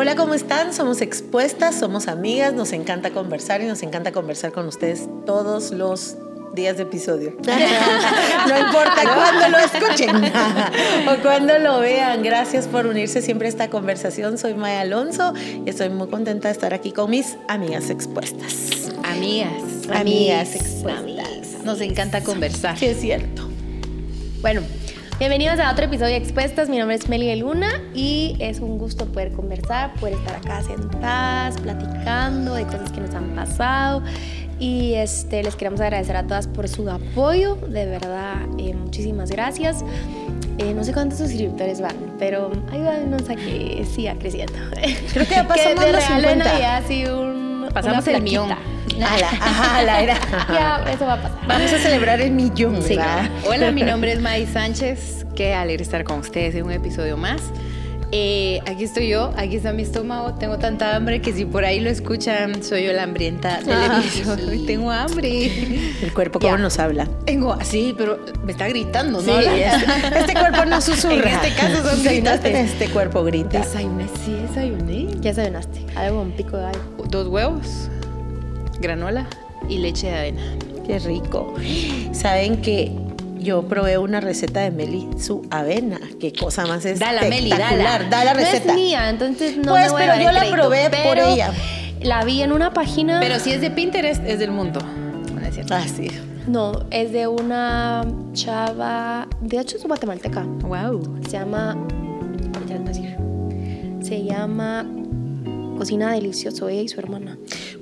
Hola, ¿cómo están? Somos expuestas, somos amigas, nos encanta conversar y nos encanta conversar con ustedes todos los días de episodio. no importa cuándo lo escuchen o cuándo lo vean. Gracias por unirse siempre a esta conversación. Soy Maya Alonso y estoy muy contenta de estar aquí con mis amigas expuestas. Amigas. Amigas expuestas. Nos encanta conversar. Sí, es cierto. Bueno, bienvenidos a otro episodio de Expuestas. Mi nombre es Meli de Luna y es un gusto poder conversar, poder estar acá sentadas, platicando de cosas que nos han pasado. Y este, les queremos agradecer a todas por su apoyo, de verdad, eh, muchísimas gracias. Eh, no sé cuántos suscriptores van, pero ayúdanos a que siga creciendo. Creo que ya pasamos que de los regalo 50. ya así un, Pasamos el millón. Ajá, ala, era. Ya, eso va a pasar. Vamos a celebrar el millón, Sí. ¿verdad? Hola, mi nombre es May Sánchez. Qué alegre estar con ustedes en un episodio más. Eh, aquí estoy yo, aquí está mi estómago. Tengo tanta hambre que si por ahí lo escuchan, soy yo la hambrienta del Ah, episodio. sí. Tengo hambre. El cuerpo como Ya. nos habla. Tengo así, pero me está gritando, Sí, ¿no? es- este cuerpo no susurra. En este caso son gritos. Este cuerpo grita. Desayuné, sí, desayuné. Ya desayunaste. Algo con pico de gallo. Dos huevos, granola y leche de avena. Qué rico. Saben que yo probé una receta de Meli, su avena. Qué cosa más Dala, Meli, espectacular. dala. Da la No receta. es mía, entonces no Pues, me voy a pero dar yo la crédito, probé por ella. La vi en una página. Pero si es de Pinterest, es del mundo. No es cierto. Ah, sí. No, es de una chava. De hecho, es guatemalteca. Wow. Se llama. Se llama Cocina Delicioso, ella y su hermana.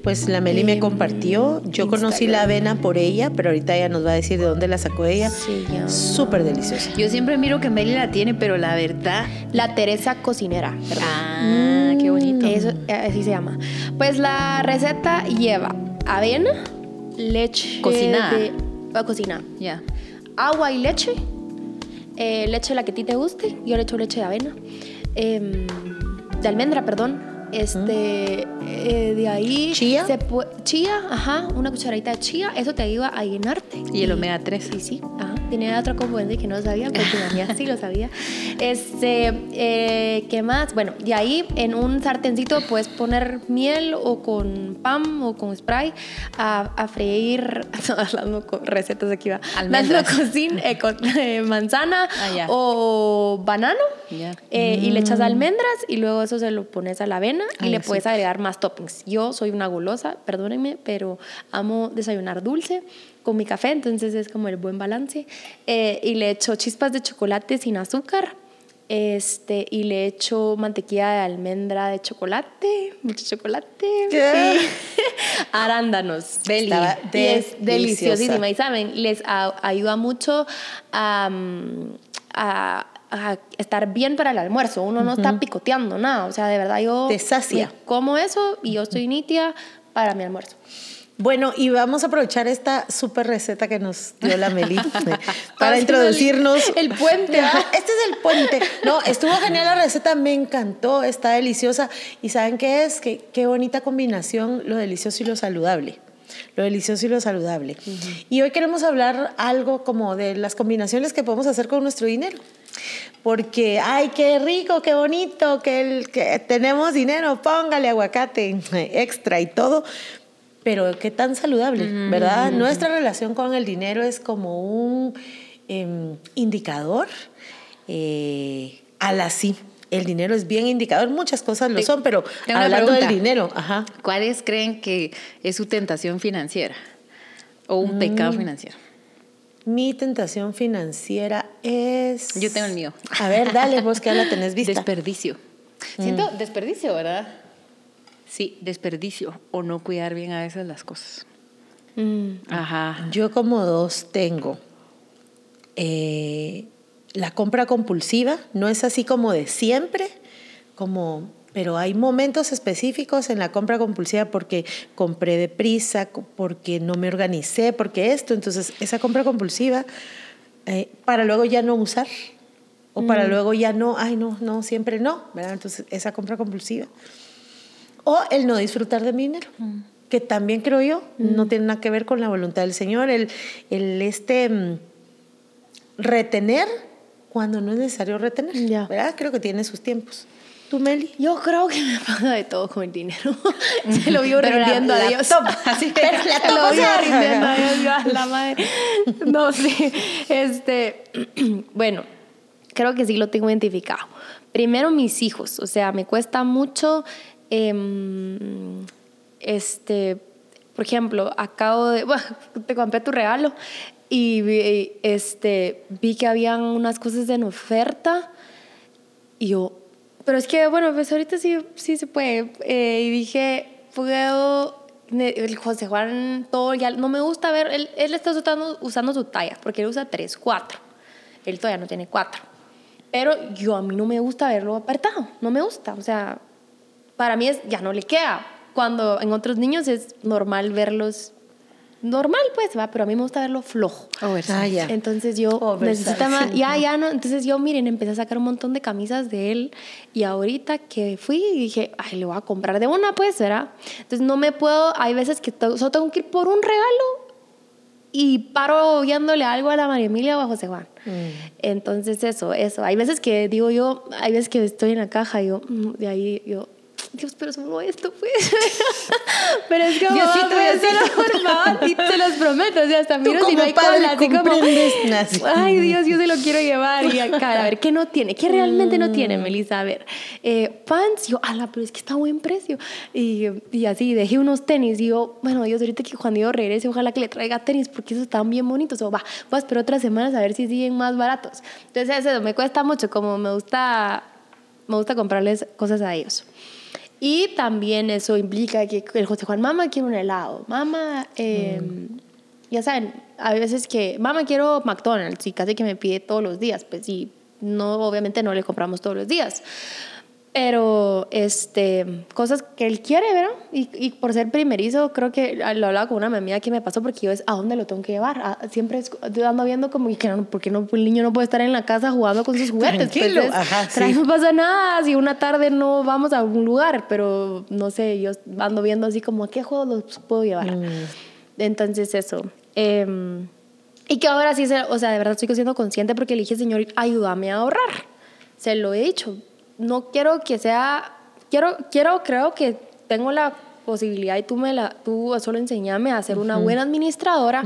Pues la Meli me compartió. Yo conocí la avena por ella, pero ahorita ella nos va a decir de dónde la sacó ella. Llama. Súper deliciosa. Yo siempre miro que Meli la tiene, pero la verdad. La Teresa Cocinera. Ah, qué bonito. Eso, así se llama. Pues la receta lleva avena, leche. Cocinada. De, ah, cocinada. Ya. agua y leche. Eh, leche la que a ti te guste. Yo le echo leche de avena. Em, de almendra, perdón. Este, eh, de ahí. ¿Chía? se chía, ajá, una cucharadita de chía. Eso te ayuda a llenarte. Y el omega 3. Sí, sí, ajá. Tiene otro componente que no sabía, porque amiga sí lo sabía. Este, eh, ¿qué más? Bueno, de ahí en un sartencito puedes poner miel o con pan o con spray a, a freír, hablando con recetas aquí va, Almendras. cocin- eh, con, eh, manzana Ah, ya. o banano Ya. eh, y le echas almendras y luego eso se lo pones a la avena y Ay, le puedes agregar más toppings. Yo soy una golosa, perdónenme, pero amo desayunar dulce con mi café, entonces es como el buen balance. Eh, y le echo chispas de chocolate sin azúcar. Este, y le echo mantequilla de almendra de chocolate, mucho chocolate. ¿Qué? sí. Arándanos. Estaba Y es deliciosísima. Y saben, les a- ayuda mucho a, mm, a- a estar bien para el almuerzo. Uno no está picoteando nada. O sea, de verdad yo Te sacia. como eso y yo estoy nítida para mi almuerzo. Bueno, y vamos a aprovechar esta súper receta que nos dio la Meli eh, para Haciendo introducirnos. el- el puente, ¿ah? Este es el puente. No, estuvo genial la receta, me encantó, está deliciosa. ¿Y saben qué es? Qué, qué bonita combinación lo delicioso y lo saludable. Lo delicioso y lo saludable. Y hoy queremos hablar algo como de las combinaciones que podemos hacer con nuestro dinero. Porque, ay, qué rico, qué bonito, que, el, que tenemos dinero, póngale aguacate extra y todo. Pero qué tan saludable, ¿verdad? Nuestra relación con el dinero es como un em, indicador eh, a la sí. El dinero es bien indicador, muchas cosas lo son, pero tengo hablando del dinero, ajá. ¿Cuáles creen que es su tentación financiera? O un pecado Mm. financiero. Mi tentación financiera es. Yo tengo el mío. A ver, dale, vos que ya la tenés vista. Desperdicio. Siento desperdicio, ¿verdad? Sí, desperdicio. O no cuidar bien a veces las cosas. Mm. Ajá. Yo como dos tengo. eh, la compra compulsiva, no es así como de siempre, como, pero hay momentos específicos en la compra compulsiva porque compré deprisa, porque no me organicé, porque esto, entonces esa compra compulsiva eh, para luego ya no usar o para luego ya no, ay no, no, siempre no, ¿verdad? Entonces esa compra compulsiva. O el no disfrutar de mi dinero, que también creo yo, no tiene nada que ver con la voluntad del Señor, el, el este mm, retener cuando no es necesario retener, Ya. ¿verdad? Creo que tiene sus tiempos. ¿Tú, Meli? Yo creo que me pasa de todo con el dinero. Se lo vivo la- rindiendo a la Dios. toma, así que- Pero la se lo vivo rindiendo a Dios, a la madre. No, sí. Este, bueno, creo que sí lo tengo identificado. Primero, mis hijos. O sea, me cuesta mucho. em, este, por ejemplo, acabo de. Bueno, te compré tu regalo y vi, este, vi que habían unas cosas en oferta. Y yo, pero es que, bueno, pues ahorita sí, sí se puede. Eh, y dije, puedo. El José Juan, todo ya. No me gusta ver. Él, él está usando, usando su talla, porque él usa 3, 4. Él todavía no tiene 4. Pero yo, a mí no me gusta verlo apretado. No me gusta. O sea, para mí es, ya no le queda. Cuando en otros niños es normal verlos. Normal, pues, va, pero a mí me gusta verlo flojo. Oversize. Ah, ya. Entonces yo Oversize. necesita más, ya, ya no, entonces yo miren, empecé a sacar un montón de camisas de él y ahorita que fui dije, ay, le voy a comprar de una pues, ¿verdad? Entonces no me puedo, hay veces que to- solo tengo que ir por un regalo y paro viéndole algo a la María Emilia o a José Juan. Entonces eso, eso, hay veces que digo yo, hay veces que estoy en la caja y yo, mm, de ahí yo... Dios, pero solo esto, pues. pero es como, Diosito, "Ah, pues, Diosito". por favor, y te los prometo. O sea, hasta miro si no hay cola, así como, ay Dios, yo se lo quiero llevar. Y acá, a ver, ¿qué no tiene? ¿Qué realmente no Mm. tiene, Melissa? A ver, eh, pants, yo, ala, pero es que está a buen precio. Y, y así, dejé unos tenis. Y yo, bueno, Dios, ahorita que cuando yo regrese, ojalá que le traiga tenis, porque esos están bien bonitos. O va, voy a esperar otras semanas a ver si siguen más baratos. Entonces, eso me cuesta mucho, como me gusta, me gusta comprarles cosas a ellos. Y también eso implica que el José Juan, mamá, quiero un helado. Mamá, eh, ya saben, a veces que, mamá, quiero McDonald's y casi que me pide todos los días. Pues sí, no, obviamente no le compramos todos los días. Pero, este, cosas que él quiere, ¿verdad? Y, y por ser primerizo, creo que lo hablaba con una amiga que me pasó porque yo es, ¿a dónde lo tengo que llevar? A- siempre es- ando viendo como, y que no, porque no, el niño no puede estar en la casa jugando con sus juguetes. Tranquilo, Pues es, ajá, "Trae, sí. no pasa nada si una tarde no vamos a algún lugar, pero no sé, yo ando viendo así como, ¿a qué juego los puedo llevar? Entonces eso. em, y que ahora sí, se- o sea, de verdad estoy siendo consciente porque le dije, Señor, ayúdame a ahorrar. Se lo he dicho. No quiero que sea, quiero, quiero, creo que tengo la posibilidad y tú me la, tú solo enseñame a ser una buena administradora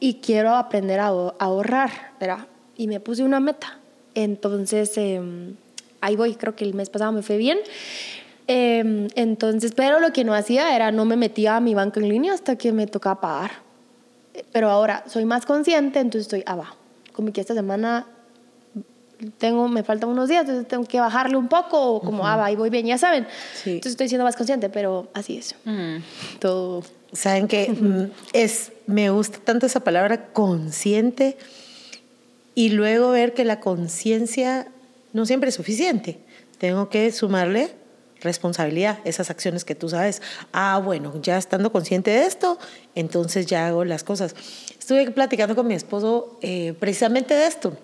y quiero aprender a, ahor- a ahorrar, ¿verdad? Y me puse una meta. Entonces, em, ahí voy, creo que el mes pasado me fue bien. Em, entonces, pero lo que no hacía era no me metía a mi banco en línea hasta que me tocaba pagar. Eh, Pero ahora soy más consciente, entonces estoy abajo. Como que esta semana tengo, me faltan unos días, entonces tengo que bajarle un poco, o como, ah, va, ahí voy bien, ya saben. Sí. Entonces estoy siendo más consciente, pero así es. Mm. Todo. Saben que mm, es, me gusta tanto esa palabra consciente y luego ver que la conciencia no siempre es suficiente. Tengo que sumarle responsabilidad, esas acciones que tú sabes. Ah, bueno, ya estando consciente de esto, entonces ya hago las cosas. Estuve platicando con mi esposo eh, precisamente de esto.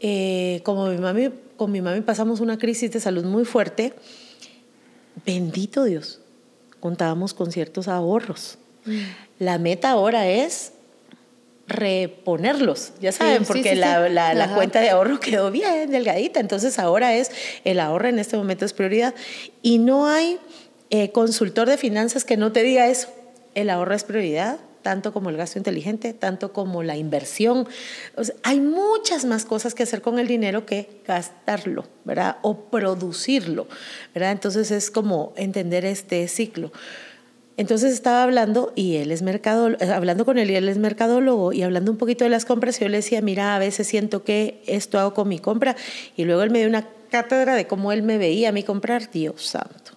Eh, como mi mami, con mi mami pasamos una crisis de salud muy fuerte, bendito Dios, contábamos con ciertos ahorros. La meta ahora es reponerlos, ya saben, Sí, porque sí, la, sí. la- cuenta de ahorro quedó bien delgadita, entonces ahora es el ahorro en este momento es prioridad y no hay eh, consultor de finanzas que no te diga eso, el ahorro es prioridad, tanto como el gasto inteligente, tanto como la inversión. Hay muchas más cosas que hacer con el dinero que gastarlo, ¿verdad? O producirlo, ¿verdad? Entonces es como entender este ciclo. Entonces estaba hablando y él es mercadólogo, hablando con él y él es mercadólogo y hablando un poquito de las compras, yo le decía, mira, a veces siento que esto hago con mi compra y luego él me dio una cátedra de cómo él me veía a mí comprar, Dios santo.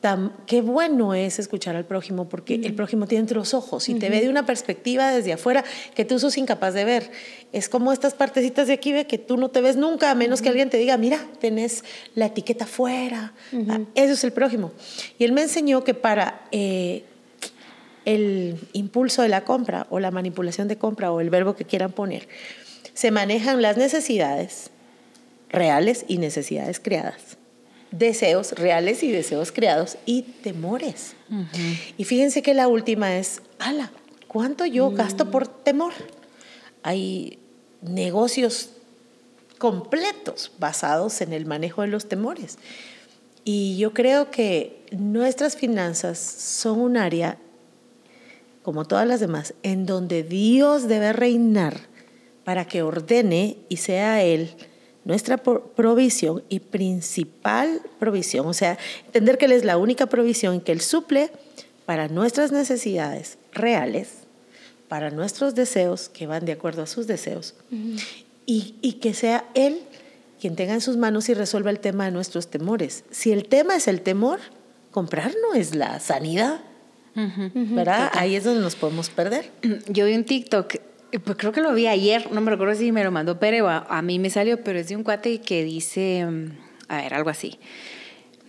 Tan- qué bueno es escuchar al prójimo porque el prójimo tiene otros ojos y te ve de una perspectiva desde afuera que tú sos incapaz de ver. Es como estas partecitas de aquí ve que tú no te ves nunca a menos que alguien te diga, mira, tenés la etiqueta afuera. Ah, Eso es el prójimo. Y él me enseñó que para eh, el impulso de la compra o la manipulación de compra o el verbo que quieran poner, se manejan las necesidades reales y necesidades creadas deseos reales y deseos creados y temores. Y fíjense que la última es, ala, ¿cuánto yo gasto por temor? Hay negocios completos basados en el manejo de los temores. Y yo creo que nuestras finanzas son un área, como todas las demás, en donde Dios debe reinar para que ordene y sea Él nuestra provisión y principal provisión. O sea, entender que Él es la única provisión y que Él suple para nuestras necesidades reales, para nuestros deseos que van de acuerdo a sus deseos, y, y que sea Él quien tenga en sus manos y resuelva el tema de nuestros temores. Si el tema es el temor, comprar no es la sanidad. ¿Verdad? Ahí es donde nos podemos perder. Yo vi un TikTok, pues creo que lo vi ayer, no me recuerdo si me lo mandó Pere o a, mí me salió, pero es de un cuate que dice, mm, a ver, algo así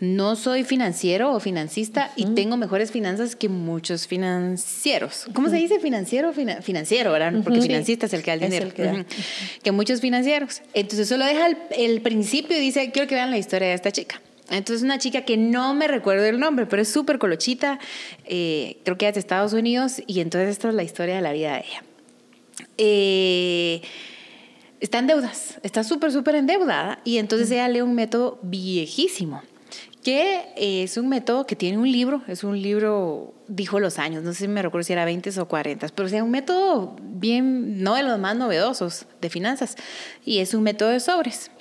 no soy financiero o financista y tengo mejores finanzas que muchos financieros. ¿Cómo se dice financiero? financiero, ¿verdad? Porque financista es el que da el dinero. que, muchos financieros. Entonces solo deja el, principio y dice, quiero que vean la historia de esta chica. Entonces una chica que no me recuerdo el nombre, pero es súper colochita, eh, creo que es de Estados Unidos y entonces esta es la historia de la vida de ella. Eh, está en deudas, está súper, súper endeudada y entonces ella lee un método viejísimo que es un método que tiene un libro, es un libro, dijo los años, no sé si me recuerdo si era 20 o 40, pero es un método bien, no de los más novedosos de finanzas, y es un método de sobres.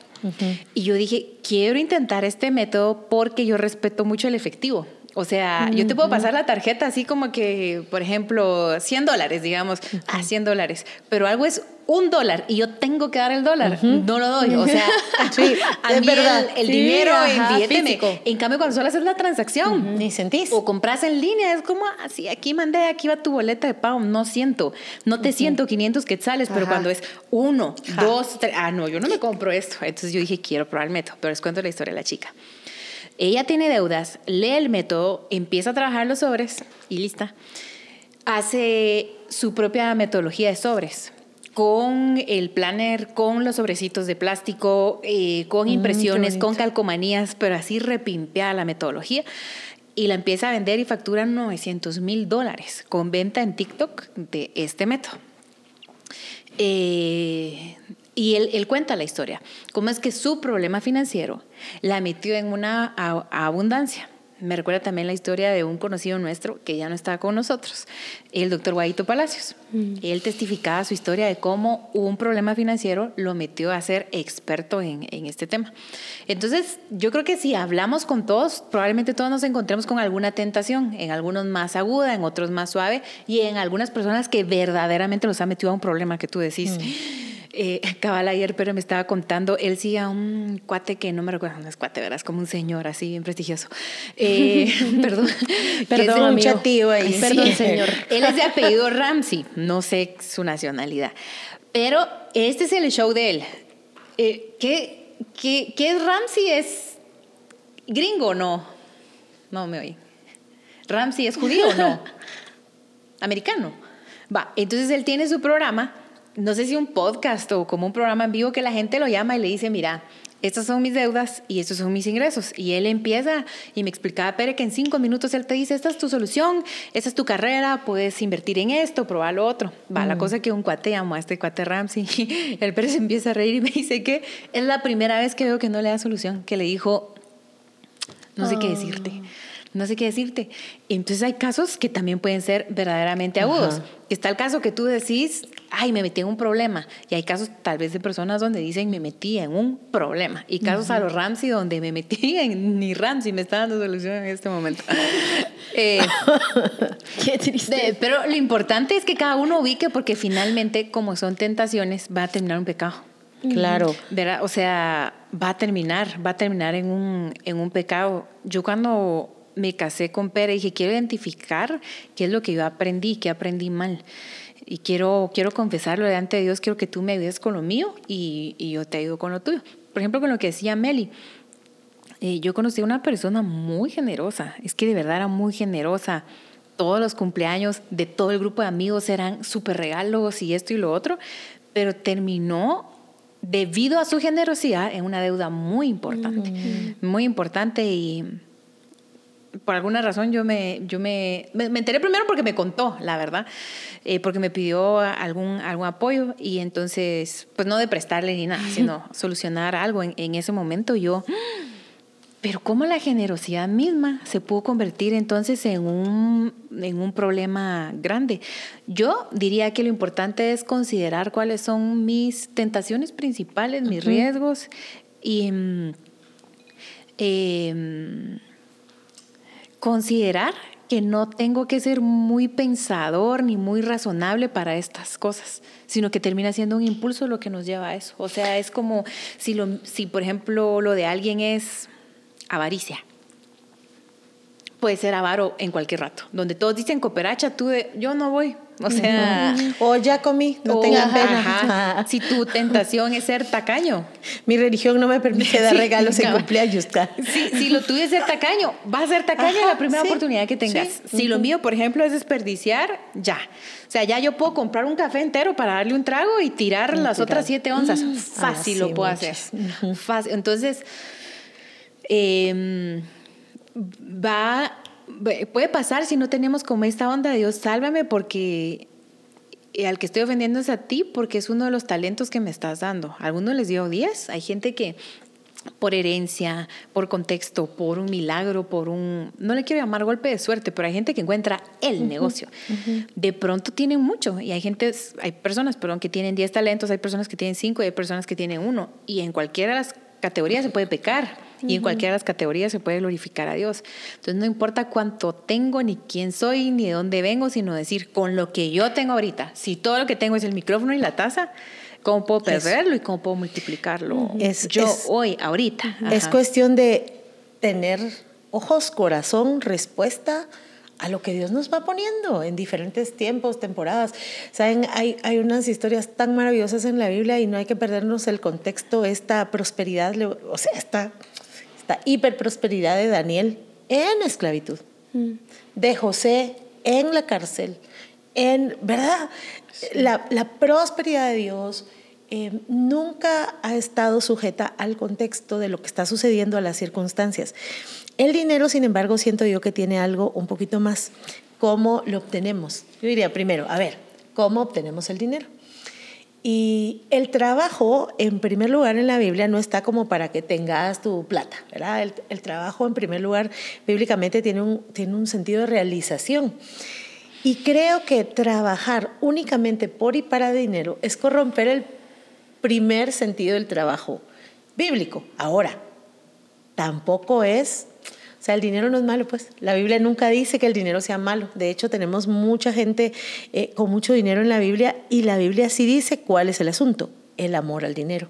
Y yo dije, quiero intentar este método porque yo respeto mucho el efectivo. O sea, yo te puedo pasar la tarjeta así como que, por ejemplo, 100 dólares, digamos, a ah, 100 dólares, pero algo es un dólar y yo tengo que dar el dólar, no lo doy. O sea, sí, a es verdad. el, dinero en En cambio, cuando solo haces la transacción, ni sentís. O compras en línea, es como así, ah, aquí mandé, aquí va tu boleta de pago, no siento, no te siento 500 quetzales, pero cuando es uno, dos, tres, ah, no, yo no me compro esto. Entonces yo dije, quiero probar el método, pero les cuento la historia de la chica. Ella tiene deudas, lee el método, empieza a trabajar los sobres y lista. Hace su propia metodología de sobres con el planner, con los sobrecitos de plástico, eh, con mm, impresiones, con calcomanías, pero así repimpeada la metodología. Y la empieza a vender y factura 900 mil dólares con venta en TikTok de este método. Eh, y él, cuenta la historia, cómo es que su problema financiero la metió en una abundancia. Me recuerda también la historia de un conocido nuestro que ya no está con nosotros, el doctor Guaito Palacios. Mm. Él testificaba su historia de cómo un problema financiero lo metió a ser experto en, en, este tema. Entonces, yo creo que si hablamos con todos, probablemente todos nos encontremos con alguna tentación, en algunos más aguda, en otros más suave, y en algunas personas que verdaderamente los ha metido a un problema que tú decís. Mm eh, cabal ayer, pero me estaba contando, él sí a un cuate que no me recuerdo, no es cuate, ¿verdad? Es como un señor así, bien prestigioso. Eh, perdón. perdón, un chatío ahí. Perdón, señor. Él es de apellido Ramsey, no sé su nacionalidad. Pero este es el show de él. Eh, ¿qué, qué, qué es Ramsey? ¿Es gringo o no? No me oí. ¿Ramsey es judío o no? ¿Americano? Va, entonces él tiene su programa no sé si un podcast o como un programa en vivo que la gente lo llama y le dice, mira, estas son mis deudas y estos son mis ingresos. Y él empieza y me explicaba, Pere, que en cinco minutos él te dice, esta es tu solución, esta es tu carrera, puedes invertir en esto, probar lo otro. Va, la mm. cosa que un cuate llamo a este cuate Ramsey, el Pérez empieza a reír y me dice que es la primera vez que veo que no le da solución, que le dijo, no sé qué decirte. Ah no sé qué decirte. Entonces hay casos que también pueden ser verdaderamente agudos. Está el caso que tú decís, ay, me metí en un problema. Y hay casos tal vez de personas donde dicen, me metí en un problema. Y casos a los Ramsey donde me metí en, ni Ramsey me está dando solución en este momento. Eh, qué triste. pero lo importante es que cada uno ubique porque finalmente, como son tentaciones, va a terminar un pecado. Claro. O sea, va a terminar, va a terminar en un, en un pecado. Yo cuando me casé con Pere dije, quiero identificar qué es lo que yo aprendí, qué aprendí mal. Y quiero, quiero confesarlo delante de Dios, quiero que tú me ayudes con lo mío y, y yo te ayudo con lo tuyo. Por ejemplo, con lo que decía Meli. Eh, yo conocí a una persona muy generosa, es que de verdad era muy generosa. Todos los cumpleaños de todo el grupo de amigos eran súper regalos y esto y lo otro, pero terminó debido a su generosidad en una deuda muy importante, mm. muy importante y por alguna razón yo me, yo me, me, enteré primero porque me contó, la verdad, eh, porque me pidió algún, algún apoyo y entonces, pues no de prestarle ni nada, sino solucionar algo en, en ese momento. Yo, pero cómo la generosidad misma se pudo convertir entonces en un, en un problema grande. Yo diría que lo importante es considerar cuáles son mis tentaciones principales, mis riesgos y... Eh, considerar que no tengo que ser muy pensador ni muy razonable para estas cosas, sino que termina siendo un impulso lo que nos lleva a eso. O sea, es como si, lo, si por ejemplo, lo de alguien es avaricia. Puede ser avaro en cualquier rato. Donde todos dicen cooperacha, tú de, yo no voy, o sea. O ya comí, no tengan pena. Si tu tentación es ser tacaño. Mi religión no me permite dar regalos en cumpleaños. Si, si, lo tuyo es ser tacaño, vas a ser tacaño en la primera oportunidad que tengas. Si lo mío, por ejemplo, es desperdiciar, ya. O sea, ya yo puedo comprar un café entero para darle un trago y tirar las otras siete onzas. Mm. Fácil lo puedo hacer. Fácil. Entonces, em, va puede pasar si no tenemos como esta onda de Dios, sálvame porque eh, al que estoy ofendiendo es a ti porque es uno de los talentos que me estás dando. A algunos les dio 10, hay gente que por herencia, por contexto, por un milagro, por un, no le quiero llamar golpe de suerte, pero hay gente que encuentra el negocio. De pronto tienen mucho y hay gente, hay personas, perdón, que tienen 10 talentos, hay personas que tienen 5 y hay personas que tienen uno y en cualquiera de las categorías se puede pecar. Y en cualquiera de las categorías se puede glorificar a Dios. Entonces no importa cuánto tengo, ni quién soy, ni de dónde vengo, sino decir, con lo que yo tengo ahorita, si todo lo que tengo es el micrófono y la taza, ¿cómo puedo perderlo y cómo puedo multiplicarlo es, yo hoy, ahorita? Es cuestión de tener ojos, corazón, respuesta a lo que Dios nos va poniendo en diferentes tiempos, temporadas. Saben, hay, hay unas historias tan maravillosas en la Biblia y no hay que perdernos el contexto, esta prosperidad, o sea, esta hiperprosperidad de Daniel en esclavitud, mm. de José en la cárcel, en, ¿verdad? La, prosperidad de Dios eh, nunca ha estado sujeta al contexto de lo que está sucediendo a las circunstancias. El dinero, sin embargo, siento yo que tiene algo un poquito más. ¿Cómo lo obtenemos? Yo diría primero, a ver, ¿cómo obtenemos el dinero? Y el trabajo, en primer lugar, en la Biblia no está como para que tengas tu plata, ¿verdad? El, trabajo, en primer lugar, bíblicamente tiene un, tiene un sentido de realización. Y creo que trabajar únicamente por y para dinero es corromper el primer sentido del trabajo bíblico. Ahora, tampoco es o sea, el dinero no es malo, pues. La Biblia nunca dice que el dinero sea malo. De hecho, tenemos mucha gente eh, con mucho dinero en la Biblia y la Biblia sí dice cuál es el asunto, el amor al dinero.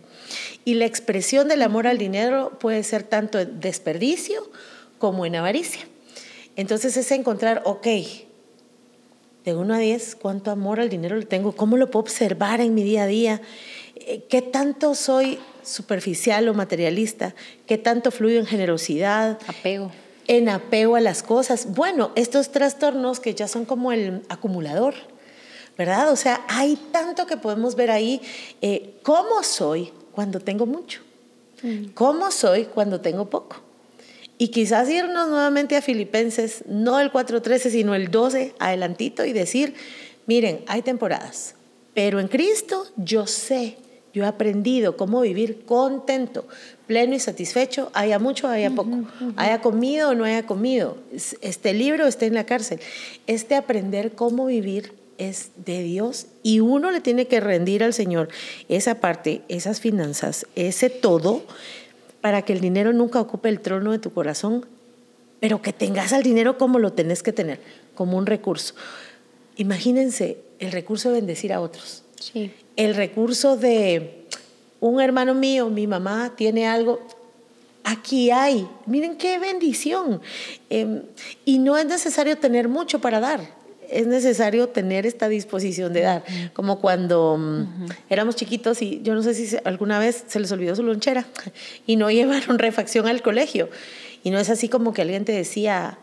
Y la expresión del amor al dinero puede ser tanto en desperdicio como en avaricia. Entonces es encontrar, ok, de 1 a 10, ¿cuánto amor al dinero le tengo? ¿Cómo lo puedo observar en mi día a día? Eh, ¿Qué tanto soy superficial o materialista, qué tanto fluyo en generosidad. Apego. En apego a las cosas. Bueno, estos trastornos que ya son como el acumulador, ¿verdad? O sea, hay tanto que podemos ver ahí. Eh, ¿Cómo soy cuando tengo mucho? Mm. ¿Cómo soy cuando tengo poco? Y quizás irnos nuevamente a Filipenses, no el 4.13, sino el 12, adelantito, y decir, miren, hay temporadas, pero en Cristo yo sé yo he aprendido cómo vivir contento, pleno y satisfecho, haya mucho, haya poco, haya comido o no haya comido, este libro esté en la cárcel. Este aprender cómo vivir es de Dios y uno le tiene que rendir al Señor esa parte, esas finanzas, ese todo, para que el dinero nunca ocupe el trono de tu corazón, pero que tengas al dinero como lo tenés que tener, como un recurso. Imagínense el recurso de bendecir a otros. Sí el recurso de un hermano mío, mi mamá tiene algo, aquí hay, miren qué bendición. Em, y no es necesario tener mucho para dar, es necesario tener esta disposición de dar, como cuando mm, éramos chiquitos y yo no sé si alguna vez se les olvidó su lonchera y no llevaron refacción al colegio. Y no es así como que alguien te decía,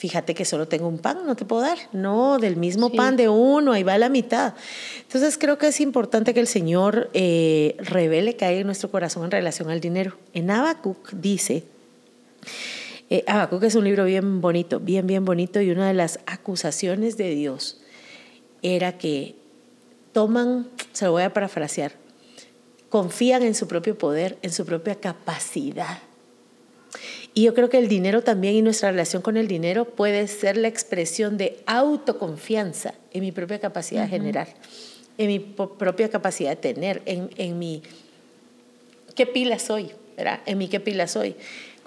fíjate que solo tengo un pan, no te puedo dar. No, del mismo pan de uno, ahí va la mitad. Entonces creo que es importante que el Señor eh, revele que hay en nuestro corazón en relación al dinero. En Habacuc dice, Eh, Habacuc es un libro bien bonito, bien, bien bonito, y una de las acusaciones de Dios era que toman, se lo voy a parafrasear, confían en su propio poder, en su propia capacidad. Y yo creo que el dinero también y nuestra relación con el dinero puede ser la expresión de autoconfianza en mi propia capacidad de generar, en mi propia capacidad de tener, en, en mi qué pila soy, ¿verdad? En mi qué pila soy.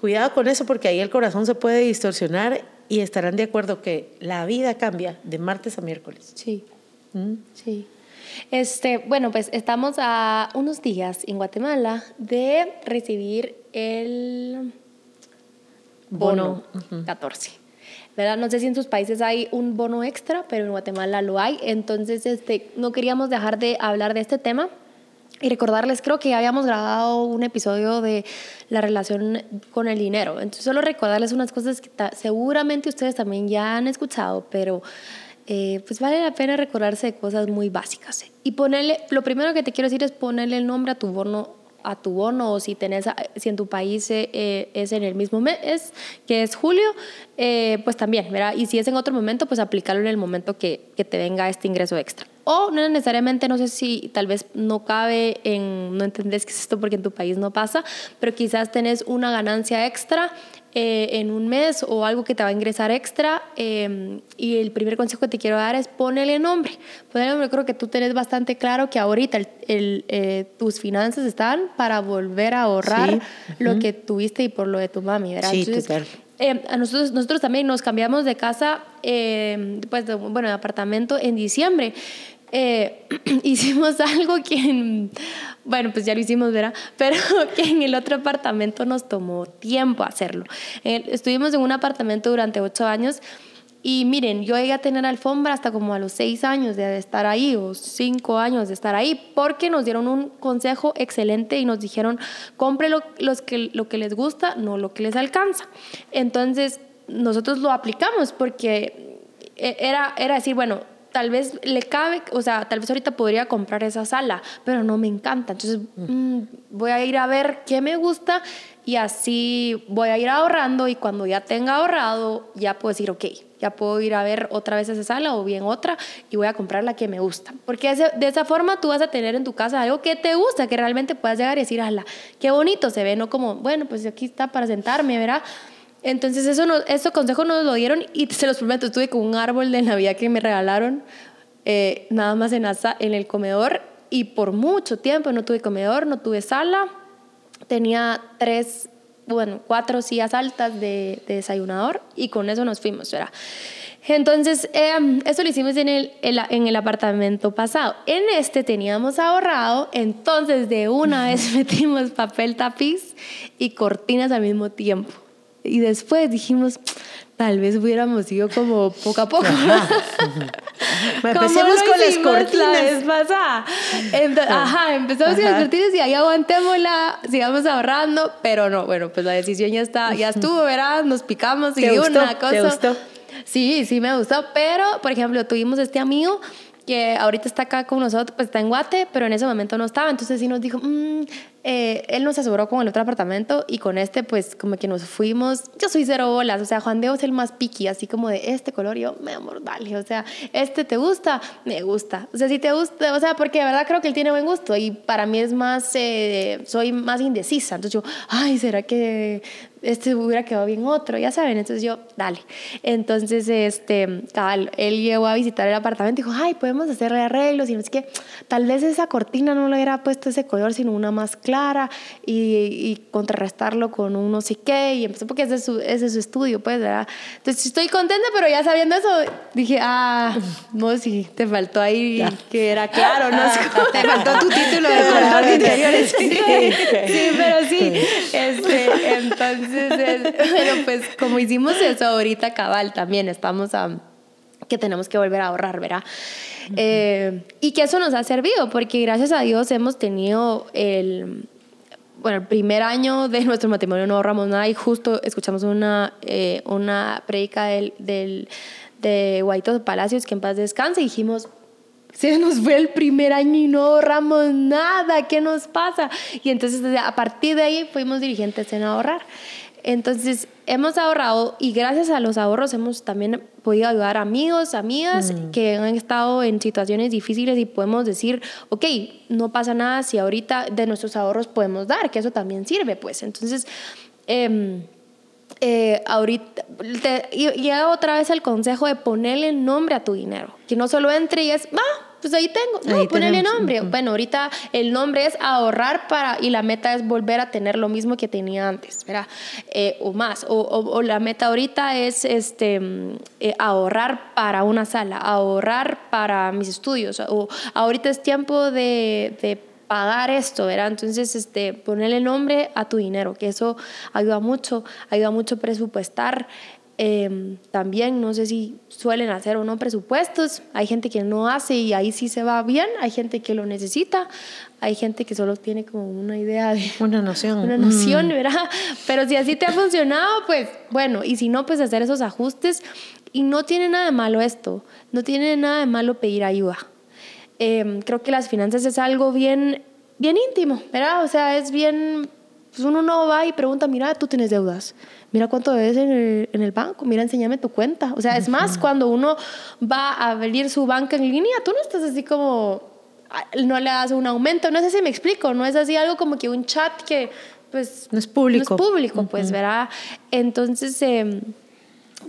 Cuidado con eso porque ahí el corazón se puede distorsionar y estarán de acuerdo que la vida cambia de martes a miércoles. Sí. ¿Mm? Sí. Este, bueno, pues estamos a unos días en Guatemala de recibir el bono, 14. ¿verdad? No sé si en sus países hay un bono extra, pero en Guatemala lo hay. Entonces, este, no queríamos dejar de hablar de este tema y recordarles, creo que ya habíamos grabado un episodio de la relación con el dinero. Entonces, solo recordarles unas cosas que seguramente ustedes también ya han escuchado, pero eh, pues vale la pena recordarse de cosas muy básicas. Y ponerle, lo primero que te quiero decir es ponerle el nombre a tu bono a tu bono o si, tenés, si en tu país eh, es en el mismo mes, que es julio, eh, pues también, ¿verdad? Y si es en otro momento, pues aplicarlo en el momento que, que, te venga este ingreso extra. O no necesariamente, no sé si tal vez no cabe en, no entendés qué es esto porque en tu país no pasa, pero quizás tenés una ganancia extra eh, en un mes o algo que te va a ingresar extra. Eh, y el primer consejo que te quiero dar es ponele nombre. Ponele nombre, creo que tú tenés bastante claro que ahorita el, eh, tus finanzas están para volver a ahorrar lo que tuviste y por lo de tu mami, ¿verdad? Sí, total. a nosotros, nosotros también nos cambiamos de casa, pues, bueno, de apartamento en diciembre. hicimos algo que bueno, pues ya lo hicimos, ¿verdad? Pero que en el otro apartamento nos tomó tiempo hacerlo. Estuvimos en un apartamento durante ocho años y miren, yo llegué a tener alfombra hasta como a los seis años de estar ahí o cinco años de estar ahí porque nos dieron un consejo excelente y nos dijeron, compre lo, los que, lo que les gusta, no lo que les alcanza. Entonces, nosotros lo aplicamos porque e, era, era decir, bueno, tal vez le cabe, o sea, tal vez ahorita podría comprar esa sala, pero no me encanta. Entonces mm, voy a ir a ver qué me gusta y así voy a ir ahorrando y cuando ya tenga ahorrado ya puedo decir, ok, ya puedo ir a ver otra vez esa sala o bien otra y voy a comprar la que me gusta. Porque de esa forma tú vas a tener en tu casa algo que te gusta, que realmente puedas llegar y decir, ala, qué bonito se ve, no como, bueno, pues aquí está para sentarme, ¿verdad? Entonces, eso no, esos consejos nos lo dieron y se los prometo, estuve con un árbol de Navidad que me regalaron, eh, nada más en, en el comedor, y por mucho tiempo no tuve comedor, no tuve sala, tenía tres, bueno, cuatro sillas altas de, desayunador, y con eso nos fuimos, ¿verdad? Entonces, em, eso lo hicimos en el, en el apartamento pasado. En este teníamos ahorrado, entonces de una vez metimos papel tapiz y cortinas al mismo tiempo. Y después dijimos, tal vez hubiéramos ido como poco a poco. Empecemos con las cortinas. La ajá, empezamos con las cortinas y ahí aguantémosla, sigamos ahorrando, pero no, bueno, pues la decisión ya está, ya estuvo, ¿verdad? Nos picamos y una cosa. ¿Te gustó? Sí, sí me gustó, pero por ejemplo, tuvimos este amigo que ahorita está acá con nosotros, pues está en Guate, pero en ese momento no estaba, entonces sí nos dijo, mmm, eh, él nos aseguró con el otro apartamento y con este pues como que nos fuimos, yo soy cero bolas, o sea, Juan Diego es el más piqui, así como de este color, yo, me amor, dale, o sea, este te gusta, me gusta, o sea, si te gusta, o sea, porque de verdad creo que él tiene buen gusto y para mí es más, eh, soy más indecisa, entonces yo, ay, ¿será que este hubiera quedado bien otro, ya saben, entonces yo, dale. Entonces, este, tal, él llegó a visitar el apartamento y dijo, ay, podemos hacerle arreglos, y no es que tal vez esa cortina no le hubiera puesto ese color, sino una más clara y, contrarrestarlo con un no sé qué. Y empezó porque ese es su, ese es su estudio, pues, ¿verdad? Entonces estoy contenta, pero ya sabiendo eso, dije, ah, no, sí, te faltó ahí que era claro, ¿no? te faltó tu título de decorador de interiores. Sí, sí, pero sí. Este, entonces, pero pues como hicimos eso ahorita, cabal, también estamos a que tenemos que volver a ahorrar, ¿verdad? Eh, y que eso nos ha servido, porque gracias a Dios hemos tenido el, bueno, el primer año de nuestro matrimonio no ahorramos nada y justo escuchamos una, eh, una predica del, del, de Guaito Palacios, que en paz descanse, y dijimos, se nos fue el primer año y no ahorramos nada, ¿qué nos pasa? Y entonces a partir de ahí fuimos dirigentes en ahorrar. Entonces, hemos ahorrado y gracias a los ahorros hemos también podido ayudar a amigos, amigas Mm. que han estado en situaciones difíciles y podemos decir, ok, no pasa nada si ahorita de nuestros ahorros podemos dar, que eso también sirve, pues. Entonces, em, eh, ahorita te- y- otra vez el consejo de ponerle nombre a tu dinero, que no solo entre y es, va, pues ahí tengo, no, Ahí tenemos, nombre. Bueno, ahorita el nombre es ahorrar para, y la meta es volver a tener lo mismo que tenía antes, ¿verdad? Eh, o más, o, o- o la meta ahorita es este, mm, eh, ahorrar para una sala, ahorrar para mis estudios, o ahorita es tiempo de, de pagar esto, ¿verdad? Entonces, este, ponerle nombre a tu dinero, que eso ayuda mucho, ayuda mucho presupuestar. Eh, también, no sé si suelen hacer o no presupuestos, hay gente que no hace y ahí sí se va bien, hay gente que lo necesita, hay gente que solo tiene como una idea de Una noción. una Mm. noción, ¿verdad? Pero si así te ha funcionado, pues bueno, y si no, pues hacer esos ajustes. Y no tiene nada de malo esto, no tiene nada de malo pedir ayuda. Eh, creo que las finanzas es algo bien, bien íntimo, ¿verdad? O sea, es bien, pues uno no va y pregunta, mira, tú tienes deudas, mira cuánto debes en el, en el banco, mira, enséñame tu cuenta. O sea, es más, cuando uno va a abrir su banca en línea, tú no estás así como, ah, no le das un aumento, no sé si me explico, no es así algo como que un chat que, pues... No es público. No es público, pues, ¿verdad? Entonces... em,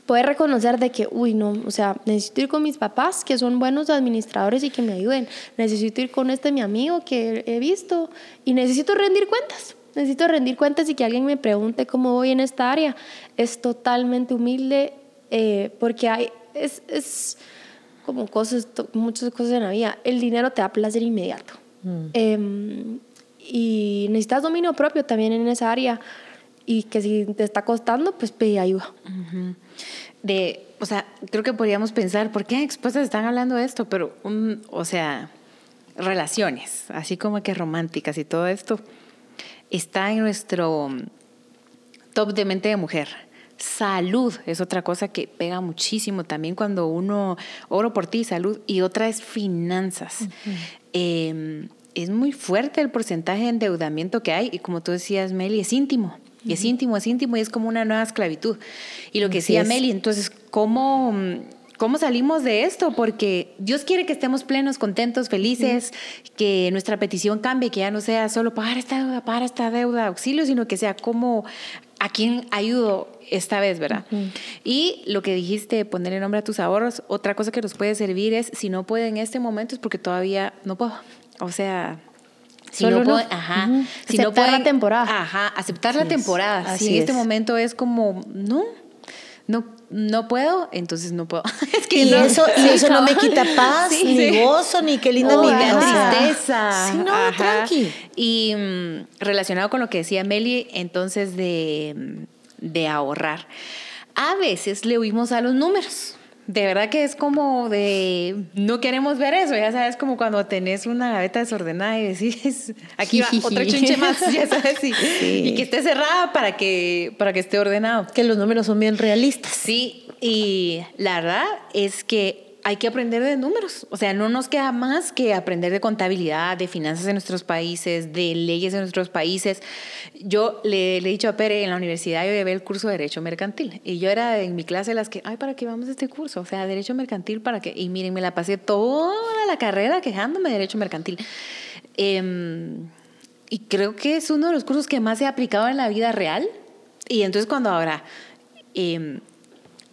poder reconocer de que, uy, no, o sea, necesito ir con mis papás, que son buenos administradores y que me ayuden. Necesito ir con este mi amigo que he visto y necesito rendir cuentas. Necesito rendir cuentas y que alguien me pregunte cómo voy en esta área. Es totalmente humilde eh, porque hay, es, es como cosas, muchas cosas en la vida. El dinero te da placer inmediato. Em, y necesitas dominio propio también en esa área. Y que si te está costando, pues pide ayuda. De, o sea, creo que podríamos pensar, ¿por qué expuestas están hablando de esto? Pero, un- o sea, relaciones, así como que románticas y todo esto, está en nuestro top de mente de mujer. Salud es otra cosa que pega muchísimo también cuando uno oro por ti, salud, y otra es finanzas. Eh, es muy fuerte el porcentaje de endeudamiento que hay y como tú decías, Meli, es íntimo. Y es íntimo, es íntimo y es como una nueva esclavitud. Y lo que decía. Meli, entonces, ¿cómo, ¿cómo salimos de esto? Porque Dios quiere que estemos plenos, contentos, felices, que nuestra petición cambie, que ya no sea solo pagar esta deuda, pagar esta deuda, auxilio, sino que sea como a quién ayudo esta vez, ¿verdad? Y lo que dijiste, ponerle nombre a tus ahorros, otra cosa que nos puede servir es, si no puedo en este momento es porque todavía no puedo. O sea... Si Solo no puedo, no. ajá. Ujú. Si no Aceptar la temporada. Ajá, aceptar la Así es, temporada. así si en este es. momento es como, no, no, no puedo, entonces no puedo. es que Y no- eso, y eso no me quita paz, Sí, ni sí. gozo, ni qué linda Oh, mi vida. tristeza. Sí, no, Ajá. tranqui. Y mm, relacionado con lo que decía Meli, entonces de, mm, de ahorrar. A veces le huimos a los números. De verdad que es como de no queremos ver eso, ya sabes, como cuando tenés una gaveta desordenada y decís, aquí va otro chunche más, ya sabes, y, y que esté cerrada para que, para que esté ordenado. Que los números son bien realistas. Sí, y la verdad es que hay que aprender de números. O sea, no nos queda más que aprender de contabilidad, de finanzas de nuestros países, de leyes de nuestros países. Yo le, le he dicho a Pere en la universidad, yo llevé el curso de Derecho Mercantil. Y yo era en mi clase las que, ay, ¿para qué vamos a este curso? O sea, Derecho Mercantil, ¿para qué? Y miren, me la pasé toda la carrera quejándome de Derecho Mercantil. Em, y creo que es uno de los cursos que más he aplicado en la vida real. Y entonces cuando ahora... em,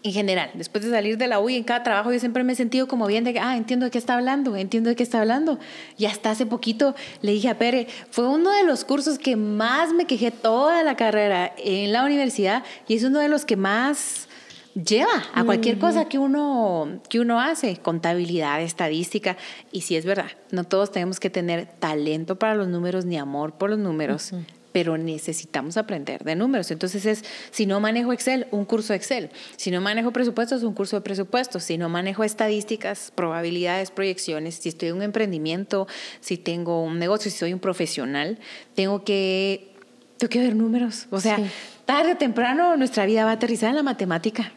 en general, después de salir de la U y en cada trabajo, yo siempre me he sentido como bien de que, ah, entiendo de qué está hablando, entiendo de qué está hablando. Y hasta hace poquito le dije a Pere, fue uno de los cursos que más me quejé toda la carrera en la universidad y es uno de los que más lleva a cualquier cosa que uno, que uno hace, contabilidad, estadística. Y sí es verdad, no todos tenemos que tener talento para los números ni amor por los números. Pero necesitamos aprender de números. Entonces es, si no manejo Excel, un curso de Excel. Si no manejo presupuestos, un curso de presupuestos. Si no manejo estadísticas, probabilidades, proyecciones. Si estoy en un emprendimiento, si tengo un negocio, si soy un profesional, tengo que, tengo que ver números. O sea, Sí. tarde o temprano nuestra vida va a aterrizar en la matemática.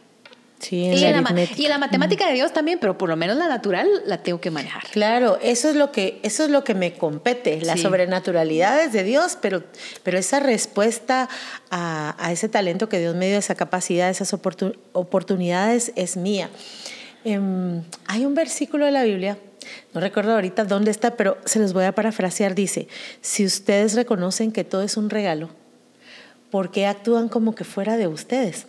Sí, y, en la, y, en la, matemática de Dios también, pero por lo menos la natural la tengo que manejar. Claro, eso es lo que, eso es lo que me compete, la sobrenaturalidad es de Dios, pero, pero esa respuesta a, a, ese talento que Dios me dio, esa capacidad, esas oportunidades es mía. Em, hay un versículo de la Biblia, no recuerdo ahorita dónde está, pero se los voy a parafrasear, dice, si ustedes reconocen que todo es un regalo, ¿por qué actúan como que fuera de ustedes?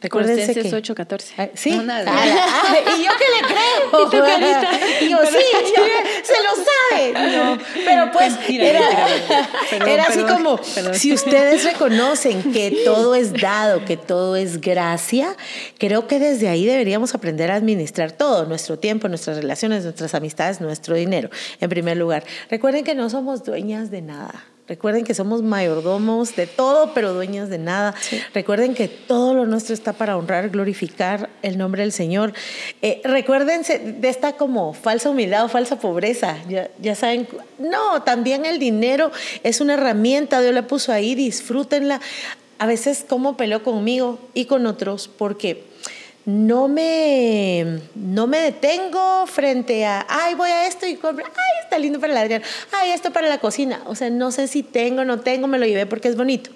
Recuérdense que 8, 14. Sí. Una de... ah, y yo que le creo. ¿Y, yo, sí, se lo sabe. No, pero pues era, era así como, si ustedes reconocen que todo es dado, que todo es gracia, creo que desde ahí deberíamos aprender a administrar todo, nuestro tiempo, nuestras relaciones, nuestras amistades, nuestro dinero, en primer lugar. Recuerden que no somos dueñas de nada. Recuerden que somos mayordomos de todo, pero dueños de nada. Recuerden que todo lo nuestro está para honrar, glorificar el nombre del Señor. Eh, recuérdense de esta como falsa humildad o falsa pobreza. Ya, ya saben, no, también el dinero es una herramienta, Dios la puso ahí, disfrútenla. A veces como peleo conmigo y con otros porque no me, no me detengo frente a, ay, voy a esto y compro, ay, está lindo para el Adrián, ay, esto para la cocina. O sea, no sé si tengo, no tengo, me lo llevé porque es bonito.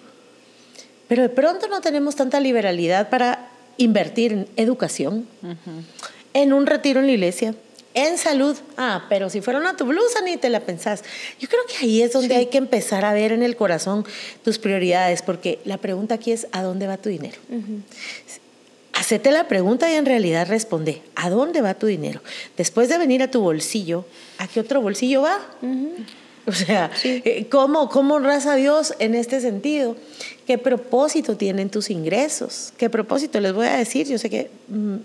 Pero de pronto no tenemos tanta liberalidad para invertir en educación, en un retiro en la iglesia, en salud. Ah, pero si fueron a tu blusa ni te la pensás. Yo creo que ahí es donde hay que empezar a ver en el corazón tus prioridades, porque la pregunta aquí es, ¿a dónde va tu dinero? Hacete la pregunta y en realidad responde, ¿a dónde va tu dinero? Después de venir a tu bolsillo, ¿a qué otro bolsillo va? O sea, eh, ¿cómo, ¿cómo honras a Dios en este sentido? ¿Qué propósito tienen tus ingresos? ¿Qué propósito? Les voy a decir, yo sé que mm,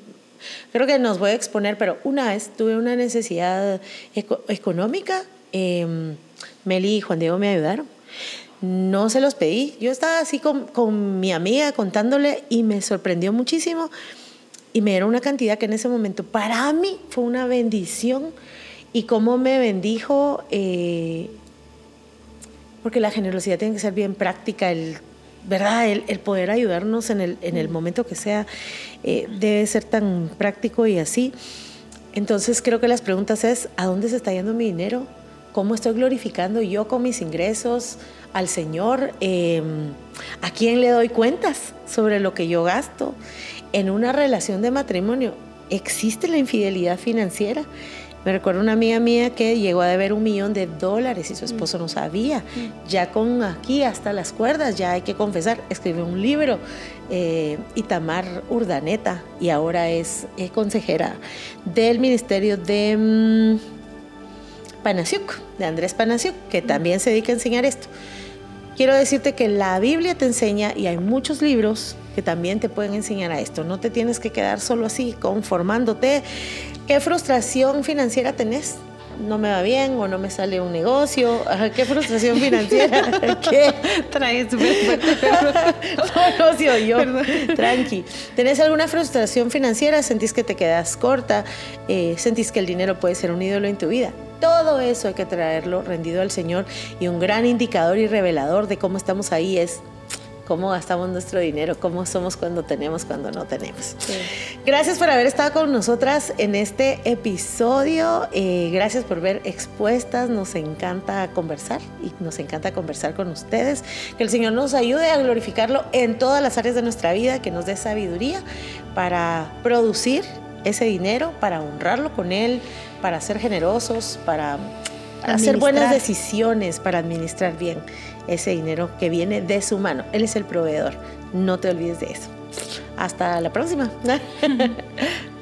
creo que nos voy a exponer, pero una vez tuve una necesidad económica, em, Meli y Juan Diego me ayudaron no se los pedí. Yo estaba así con, mi amiga contándole y me sorprendió muchísimo y me dieron una cantidad que en ese momento para mí fue una bendición y cómo me bendijo, eh, porque la generosidad tiene que ser bien práctica, el, ¿verdad? El, poder ayudarnos en el, en el, momento que sea eh, debe ser tan práctico y así. Entonces creo que las preguntas es, ¿a dónde se está yendo mi dinero? ¿Cómo estoy glorificando yo con mis ingresos? al Señor, em, a quién le doy cuentas sobre lo que yo gasto. En una relación de matrimonio, ¿existe la infidelidad financiera? Me recuerdo una amiga mía que llegó a deber un millón de dólares y su esposo no sabía. Mm. Ya con aquí hasta las cuerdas, ya hay que confesar, escribió un libro, eh, Itamar Urdaneta, y ahora es eh, consejera del Ministerio de mm, Panasiuk, de Andrés Panasiuk, que también se dedica a enseñar esto. Quiero decirte que la Biblia te enseña y hay muchos libros que también te pueden enseñar a esto. No te tienes que quedar solo así, conformándote. ¿Qué frustración financiera tenés? no me va bien o no me sale un negocio. qué frustración financiera. ¿Qué? Trae súper fuerte. no, no, sí, yo. Tranqui. ¿Tenés alguna frustración financiera? ¿Sentís que te quedas corta? Eh, ¿Sentís que el dinero puede ser un ídolo en tu vida? Todo eso hay que traerlo rendido al Señor y un gran indicador y revelador de cómo estamos ahí es cómo gastamos nuestro dinero, cómo somos cuando tenemos, cuando no tenemos. Gracias por haber estado con nosotras en este episodio. Eh, gracias por ver expuestas. Nos encanta conversar y nos encanta conversar con ustedes. Que el Señor nos ayude a glorificarlo en todas las áreas de nuestra vida, que nos dé sabiduría para producir ese dinero, para honrarlo con Él, para ser generosos, para, hacer buenas decisiones, para administrar bien ese dinero que viene de su mano. Él es el proveedor. No te olvides de eso. Hasta la próxima.